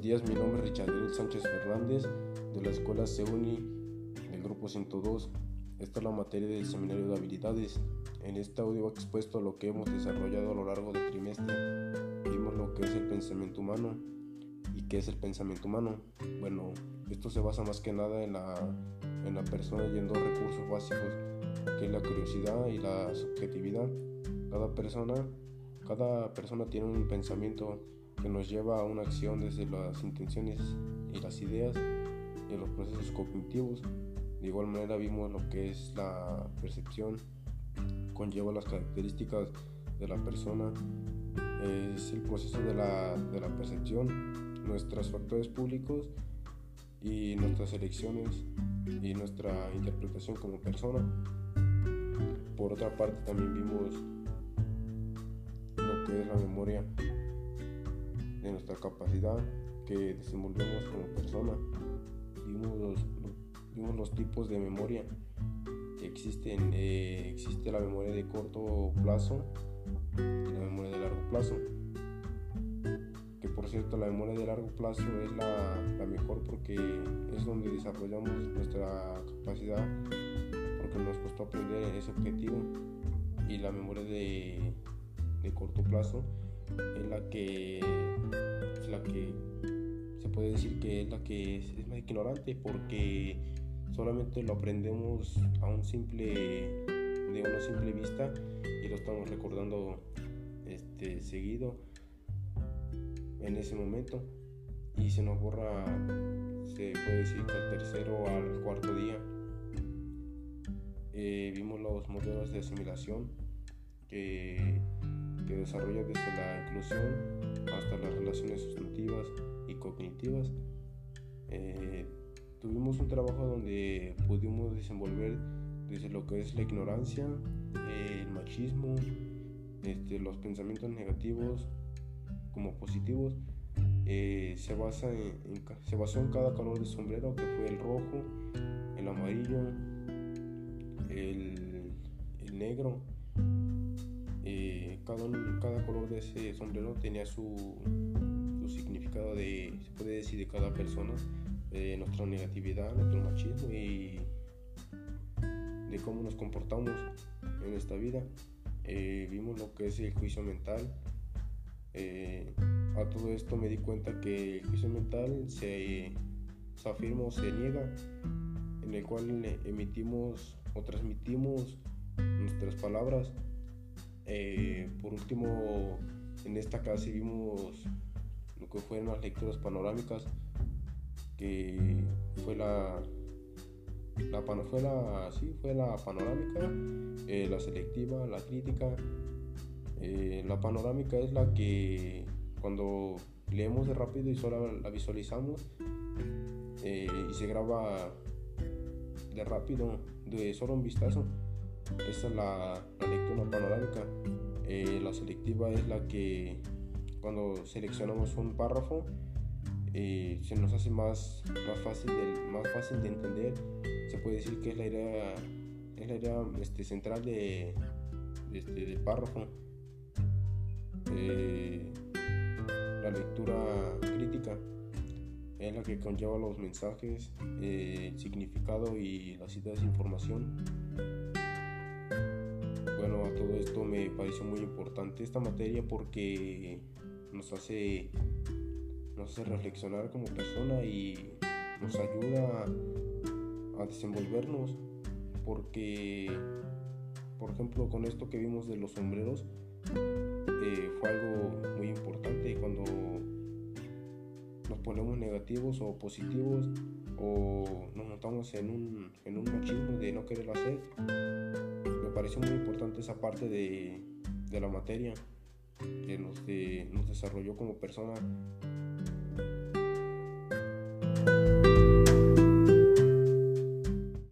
días, mi nombre es Richard Sánchez Fernández de la Escuela CEUNI del Grupo 102. Esta es la materia del Seminario de Habilidades. En este audio expuesto lo que hemos desarrollado a lo largo del trimestre. Vimos lo que es el pensamiento humano. ¿Y qué es el pensamiento humano? Bueno, esto se basa más que nada en la, en la persona y en dos recursos básicos, que es la curiosidad y la subjetividad. Cada persona, cada persona tiene un pensamiento que nos lleva a una acción desde las intenciones y las ideas y los procesos cognitivos. De igual manera vimos lo que es la percepción, conlleva las características de la persona, es el proceso de la, de la percepción, nuestros factores públicos y nuestras elecciones y nuestra interpretación como persona. Por otra parte también vimos lo que es la memoria de nuestra capacidad que desenvolvemos como persona. Vimos los, los tipos de memoria que existen. Eh, existe la memoria de corto plazo y la memoria de largo plazo. Que por cierto, la memoria de largo plazo es la, la mejor porque es donde desarrollamos nuestra capacidad, porque nos costó aprender ese objetivo. Y la memoria de, de corto plazo es la que es la que se puede decir que es la que es, más ignorante porque solamente lo aprendemos a un simple de una simple vista y lo estamos recordando este seguido en ese momento. Y se nos borra se puede decir que al tercero al cuarto día eh, vimos los modelos de asimilación que que desarrolla desde la inclusión hasta las relaciones sustantivas y cognitivas. Eh, tuvimos un trabajo donde pudimos desenvolver desde lo que es la ignorancia, el machismo, este, los pensamientos negativos como positivos. Eh, se, basa se basó en cada color de sombrero que fue el rojo, el amarillo, el, negro, cada, cada color de ese sombrero tenía su, su, significado de, se puede decir, de cada persona, de nuestra negatividad, nuestro machismo y de cómo nos comportamos en esta vida. Eh, vimos lo que es el juicio mental. Eh, a todo esto me di cuenta que el juicio mental se, se afirma o se niega, en el cual emitimos o transmitimos nuestras palabras eh, por último, en esta clase vimos lo que fueron las lecturas panorámicas, que fue la, la, fue la, sí, fue la panorámica, eh, la selectiva, la crítica. Eh, la panorámica es la que cuando leemos de rápido y solo la visualizamos y se graba de rápido, de solo un vistazo esta es la, lectura panorámica. Eh, la selectiva es la que cuando seleccionamos un párrafo eh, se nos hace más, más, fácil de, más fácil de entender. Se puede decir que es la idea, es la idea este, central de, este, del párrafo. Eh, la lectura crítica es la que conlleva los mensajes, el significado y las ideas de información bueno, a todo esto me pareció muy importante esta materia porque nos hace, nos hace reflexionar como persona y nos ayuda a, desenvolvernos. Porque, por ejemplo, con esto que vimos de los sombreros, eh, fue algo muy importante cuando nos ponemos negativos o positivos o nos montamos en un, en un machismo de no quererlo hacer pareció muy importante esa parte de, de la materia que nos, de, nos desarrolló como persona.